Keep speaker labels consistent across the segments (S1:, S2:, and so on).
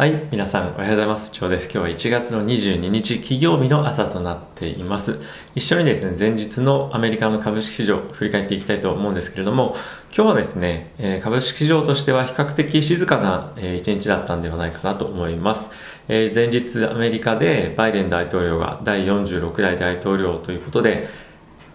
S1: はい、皆さんおはようございます。今日です。今日は1月の22日金曜日の朝となっています。一緒にですね、前日のアメリカの株式市場振り返っていきたいと思うんですけれども、今日はですね、え株式市場としては比較的静かな、え一日だったんではないかなと思います。え前日アメリカでバイデン大統領が第46代大統領ということで、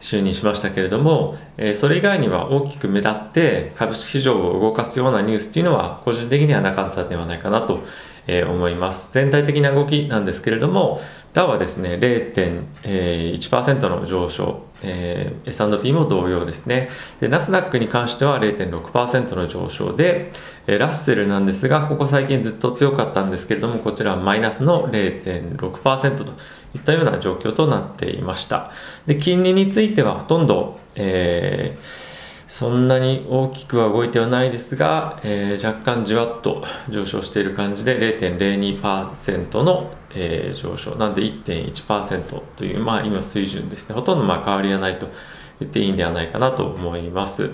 S1: 就任しましたけれども、えそれ以外には大きく目立って株式市場を動かすようなニュースっていうのは個人的にはなかったではないかなと、思います。全体的な動きなんですけれども、ダウはですね、0.1%の上昇、えー、S&P も同様ですね。で、ナスダックに関しては0.6%の上昇で、えラッセルなんですが、ここ最近ずっと強かったんですけれども、こちらはマイナスの0.6%といったような状況となっていました。で、金利についてはほとんど、えーそんなに大きくは動いてはないですが、えー、若干じわっと上昇している感じで0.02%の、えー、上昇。なんで1.1%という、まあ、今水準ですね。ほとんどまあ変わりはないと言っていいんではないかなと思います。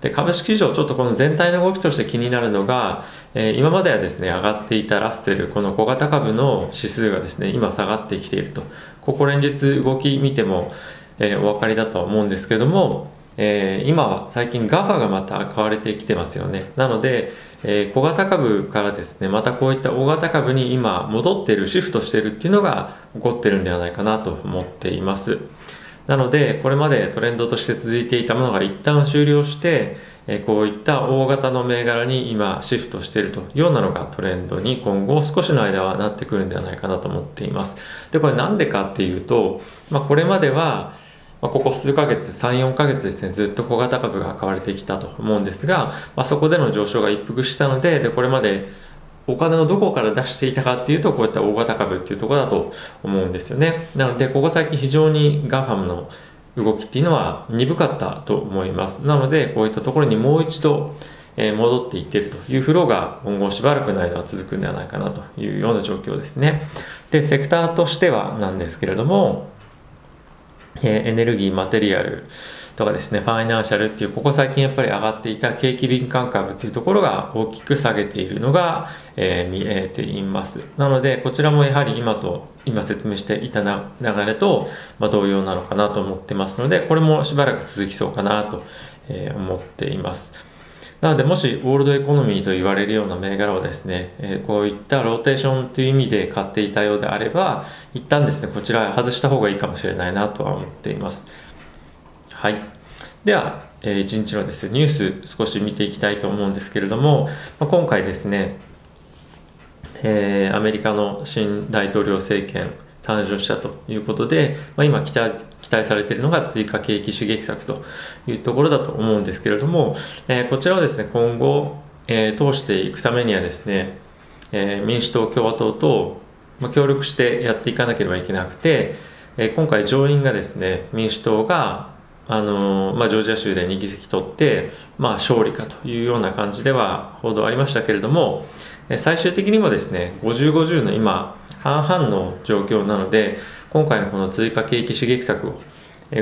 S1: で株式市場ちょっとこの全体の動きとして気になるのが、えー、今まではですね上がっていたラッセルこの小型株の指数がですね今下がってきていると。ここ連日動き見ても、えお分かりだとは思うんですけどもえー、今は最近 GAFA がまた買われてきてますよね。なので、えー、小型株からですね、またこういった大型株に今戻ってる、シフトしてるっていうのが起こってるんではないかなと思っています。なので、これまでトレンドとして続いていたものが一旦終了して、えこういった大型の銘柄に今シフトしているというようなのがトレンドに今後少しの間はなってくるんではないかなと思っています。で、これなんでかっていうと、まあ、これまではまあ、ここ数ヶ月、3、4ヶ月ですね、ずっと小型株が買われてきたと思うんですが、まあ、そこでの上昇が一服したので、で、これまでお金をどこから出していたかっていうと、こういった大型株っていうところだと思うんですよね。なので、ここ最近非常に GAFAM の動きっていうのは鈍かったと思います。なので、こういったところにもう一度、え戻っていってるというフローが今後しばらくの間は続くんではないかなというような状況ですね。で、セクターとしてはなんですけれども、えエネルギー、マテリアルとかですね、ファイナンシャルっていう、ここ最近やっぱり上がっていた景気敏感株っていうところが大きく下げているのが、えー、見えています。なので、こちらもやはり今と、今説明していた流れと、まあ、同様なのかなと思ってますので、これもしばらく続きそうかなと、思っています。なので、もしオールドエコノミーと言われるような銘柄をですね、えー、こういったローテーションという意味で買っていたようであれば、一旦ですね、こちら外した方がいいかもしれないなとは思っています。はい。では、えー、1日のですね、ニュース少し見ていきたいと思うんですけれども、まあ、今回ですね、えー、アメリカの新大統領政権、誕生したということで、まあ、今期待期待されているのが追加景気刺激策というところだと思うんですけれども、えー、こちらをですね今後、えー、通していくためにはですね、えー、民主党共和党と、ま、協力してやっていかなければいけなくて、え今回上院がですね民主党があのまあ、ジョージア州で2議席取って、まあ、勝利かというような感じでは報道ありましたけれども、最終的にもですね50、50の今半々の状況なので今回のこの追加景気刺激策を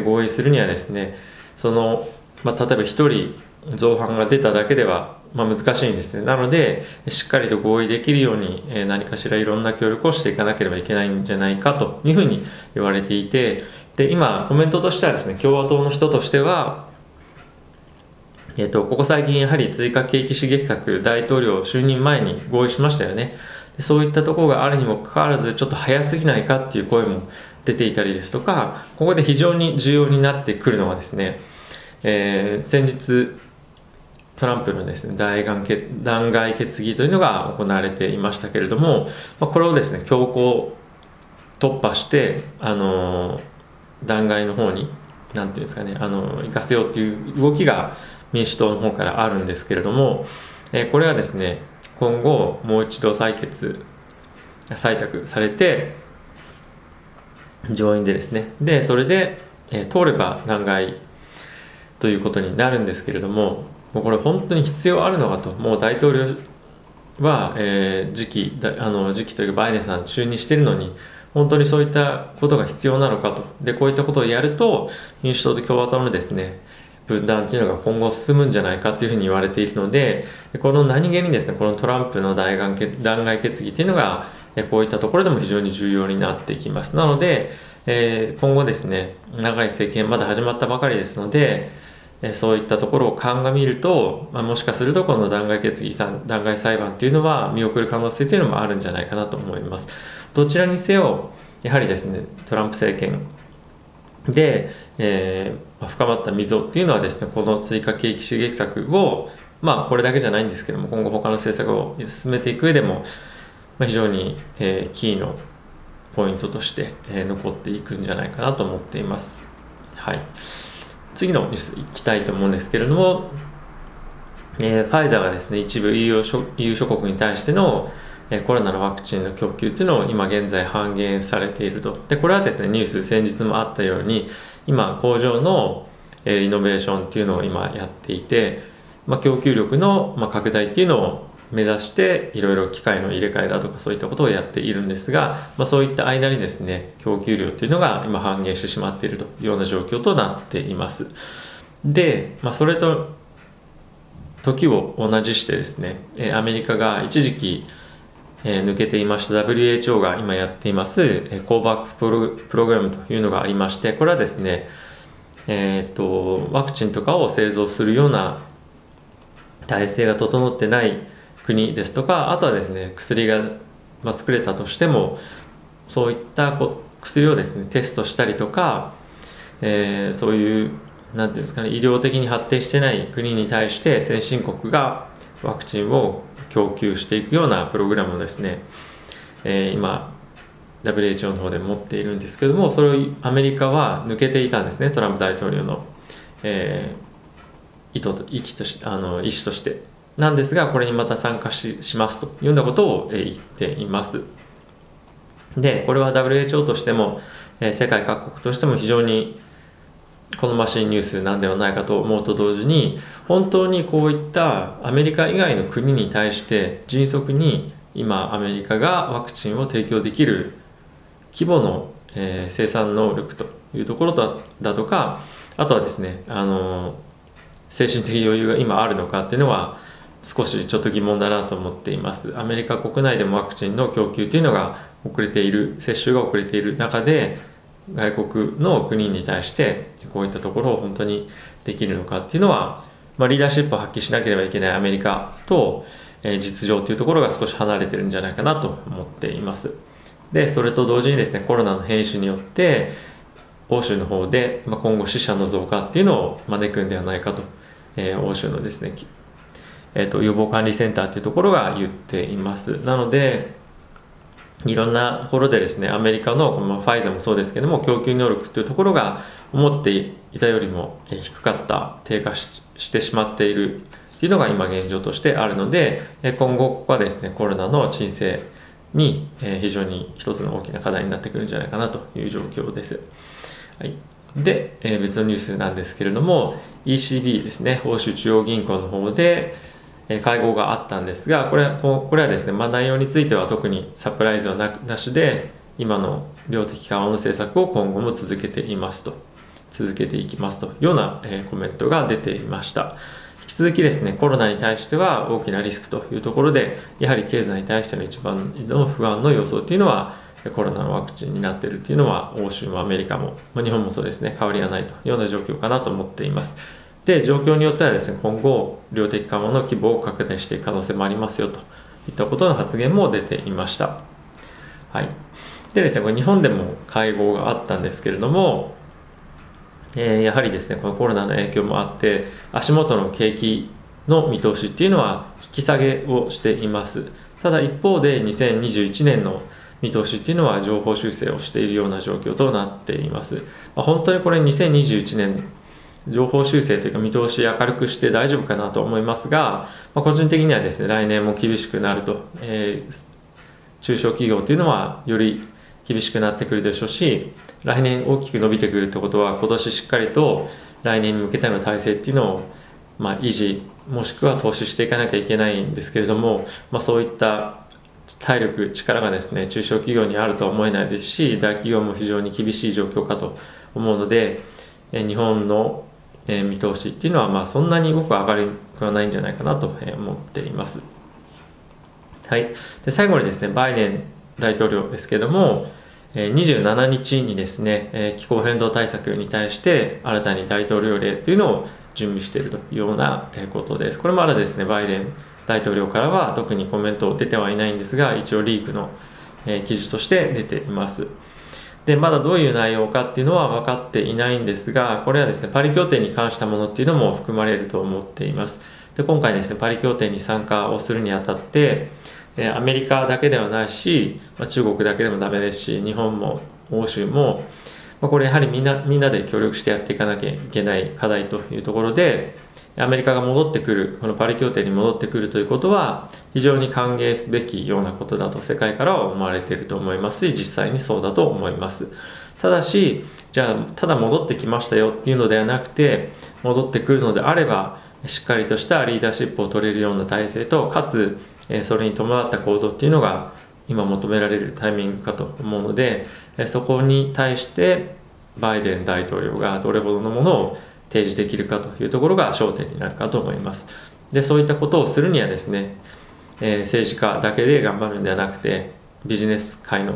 S1: 合意するにはですねその、まあ、例えば1人造反が出ただけでは、まあ、難しいんですねなのでしっかりと合意できるように何かしらいろんな協力をしていかなければいけないんじゃないかというふうに言われていてで今コメントとしてはですね共和党の人としてはえーと、とここ最近やはり追加景気刺激策大統領就任前に合意しましたよね。そういったところがあるにもかかわらずちょっと早すぎないかっていう声も出ていたりですとかここで非常に重要になってくるのはですね、えー、先日トランプのですね弾劾決議というのが行われていましたけれども、ま、これをですね強行突破してあの弾劾の方に何ていうんですかねあの生かせようという動きが民主党の方からあるんですけれども、え、これはですね今後もう一度採決採択されて上院でですね。でそれで、えー、通れば弾劾ということになるんですけれどももうこれ本当に必要あるのかと。もう大統領は、えー、次期あの次期というかバイデンさん就任してるのに本当にそういったことが必要なのかと。でこういったことをやると民主党と共和党のですね分断っていうのが今後進むんじゃないかっていうふうに言われているのでこの何気にですねこのトランプの弾劾決議っていうのがこういったところでも非常に重要になってきます。なので、え、今後ですね長い政権まだ始まったばかりですのでそういったところを鑑みると、ま、もしかするとこの弾劾決議弾劾裁判っていうのは見送る可能性というのもあるんじゃないかなと思います。どちらにせよやはりですねトランプ政権で、えー、深まった溝っていうのはですねこの追加景気刺激策をまあこれだけじゃないんですけども今後他の政策を進めていく上でも、ま、非常に、え、キーのポイントとして、え、残っていくんじゃないかなと思っています。はい次のニュースいきたいと思うんですけれども、え、ファイザーがですね一部 EU 諸 EU 諸国に対してのえコロナのワクチンの供給というのを今現在半減されていると。で、これはですね、ニュース先日もあったように、今工場の、えリノベーションっていうのを今やっていて、まあ、供給力の、ま拡大っていうのを目指していろいろ機械の入れ替えだとかそういったことをやっているんですが、まあ、そういった間にですね供給量っていうのが今半減してしまっているというような状況となっていますで、まあ、それと時を同じしてですねアメリカが一時期え抜けていました。WHO が今やっています、え COVAX プログラムというのがありましてこれはですねえーと、ワクチンとかを製造するような体制が整ってない国ですとかあとはですね薬が、ま作れたとしてもそういったこ薬をですねテストしたりとか、えー、そういう何ていうんですかね医療的に発展してない国に対して先進国がワクチンを供給していくようなプログラムをですね、えー、今 WHO の方で持っているんですけどもそれをアメリカは抜けていたんですね。トランプ大統領の、えー、意図と意気としあの意思として。なんですがこれにまた参加ししますと。いうようなことを、えー、言っています。でこれは WHO としても、えー、世界各国としても非常に好ましいニュースなんではないかと思うと同時に本当にこういったアメリカ以外の国に対して迅速に今アメリカがワクチンを提供できる規模の、えー、生産能力というところだだとかあとはですねあの精神的余裕が今あるのかっていうのは少しちょっと疑問だなと思っています。アメリカ国内でもワクチンの供給というのが遅れている接種が遅れている中で外国の国に対してこういったところを本当にできるのかっていうのは、まあ、リーダーシップを発揮しなければいけないアメリカと、え、実情というところが少し離れてるんじゃないかなと思っています。で、それと同時にですね、コロナの変異種によって、欧州の方で、まあ、今後死者の増加っていうのを招くんではないかと、えー、欧州のですね、えーと、予防管理センターというところが言っています。なので、いろんなところでですね、アメリカの、まあ、ファイザーもそうですけども、供給能力というところが思っていたよりも低かった、低下してしまっているというのが今現状としてあるので、今後ここはですね、コロナの鎮静に非常に一つの大きな課題になってくるんじゃないかなという状況です。はい、で、別のニュースなんですけれども、ECB ですね、欧州中央銀行の方で、会合があったんですがこれこれはですね、まあ、内容については特にサプライズはなしで今の量的緩和の政策を今後も続けていますと続けていきますというような、えコメントが出ていました。引き続きですねコロナに対しては大きなリスクというところでやはり経済に対しての一番の不安の要素というのはコロナのワクチンになっているというのは欧州もアメリカも、まあ、日本もそうですね変わりはないというような状況かなと思っています。で状況によってはですね今後量的緩和の規模を拡大していく可能性もありますよといったことの発言も出ていました。はい。でですねこれ日本でも会合があったんですけれども、えー、やはりですねこのコロナの影響もあって足元の景気の見通しっていうのは引き下げをしています。ただ一方で2021年の見通しっていうのは情報修正をしているような状況となっています、まあ、本当にこれ2021年情報修正というか見通し明るくして大丈夫かなと思いますが、まあ、個人的にはですね来年も厳しくなると、えー、中小企業というのはより厳しくなってくるでしょうし来年大きく伸びてくるってことは今年しっかりと来年に向けての体制っていうのを、まあ、維持もしくは投資していかなきゃいけないんですけれども、まあ、そういった体力力がですね中小企業にあるとは思えないですし大企業も非常に厳しい状況かと思うので日本のえ見通しっていうのは、まあ、そんなに僕は明るくはないんじゃないかなと思っています。はい、で最後にですねバイデン大統領ですけども27日にですね気候変動対策に対して新たに大統領令というのを準備しているというようなことです。これもまだですねバイデン大統領からは特にコメント出てはいないんですが一応リークの記事として出ています。で、まだどういう内容かっていうのは分かっていないんですが、これはですね、パリ協定に関したものっていうのも含まれると思っています。で、今回ですね、パリ協定に参加をするにあたって、アメリカだけではないし、ま中国だけでもダメですし、日本も欧州も、まこれやはりみんな、みんなで協力してやっていかなきゃいけない課題というところで、アメリカが戻ってくる、このパリ協定に戻ってくるということは、非常に歓迎すべきようなことだと世界からは思われていると思いますし、実際にそうだと思います。ただし、じゃあ、ただ戻ってきましたよっていうのではなくて、戻ってくるのであれば、しっかりとしたリーダーシップを取れるような体制と、かつ、それに伴った行動っていうのが今求められるタイミングかと思うので、そこに対してバイデン大統領がどれほどのものを提示できるかというところが焦点になるかと思います。で、そういったことをするにはですね、えー、政治家だけで頑張るんではなくて、ビジネス界の、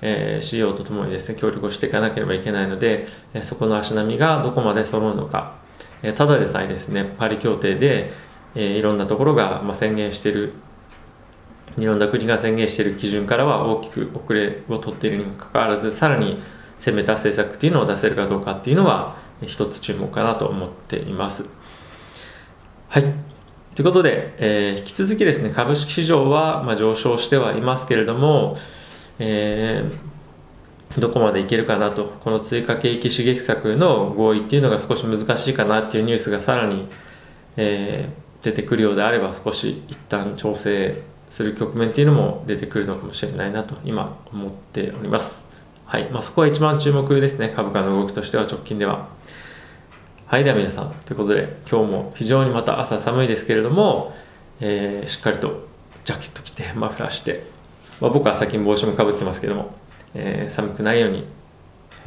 S1: えー、CEO とともにですね、協力をしていかなければいけないので、えそこの足並みがどこまで揃うのか、えただでさえですね、パリ協定で、えいろんなところが、ま宣言しているいろんな国が宣言している基準からは大きく遅れを取っているにもかかわらずさらに攻めた政策っていうのを出せるかどうかっていうのは一つ注目かなと思っています。はい。ということで、えー、引き続きですね、株式市場は、まあ、上昇してはいますけれども、えー、どこまでいけるかなと、この追加景気刺激策の合意っていうのが少し難しいかなっていうニュースがさらに、えー、出てくるようであれば、少し一旦調整する局面っていうのも出てくるのかもしれないなと今思っております。はい。まあ、そこは一番注目ですね。株価の動きとしては直近では。はい。では皆さん、ということで、今日も非常にまた朝寒いですけれども、えー、しっかりとジャケット着て、マフラーして、まあ、僕は最近帽子もかぶってますけども、えー、寒くないように、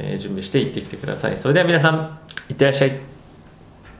S1: えー、準備して行ってきてください。それでは皆さん、いってらっしゃい。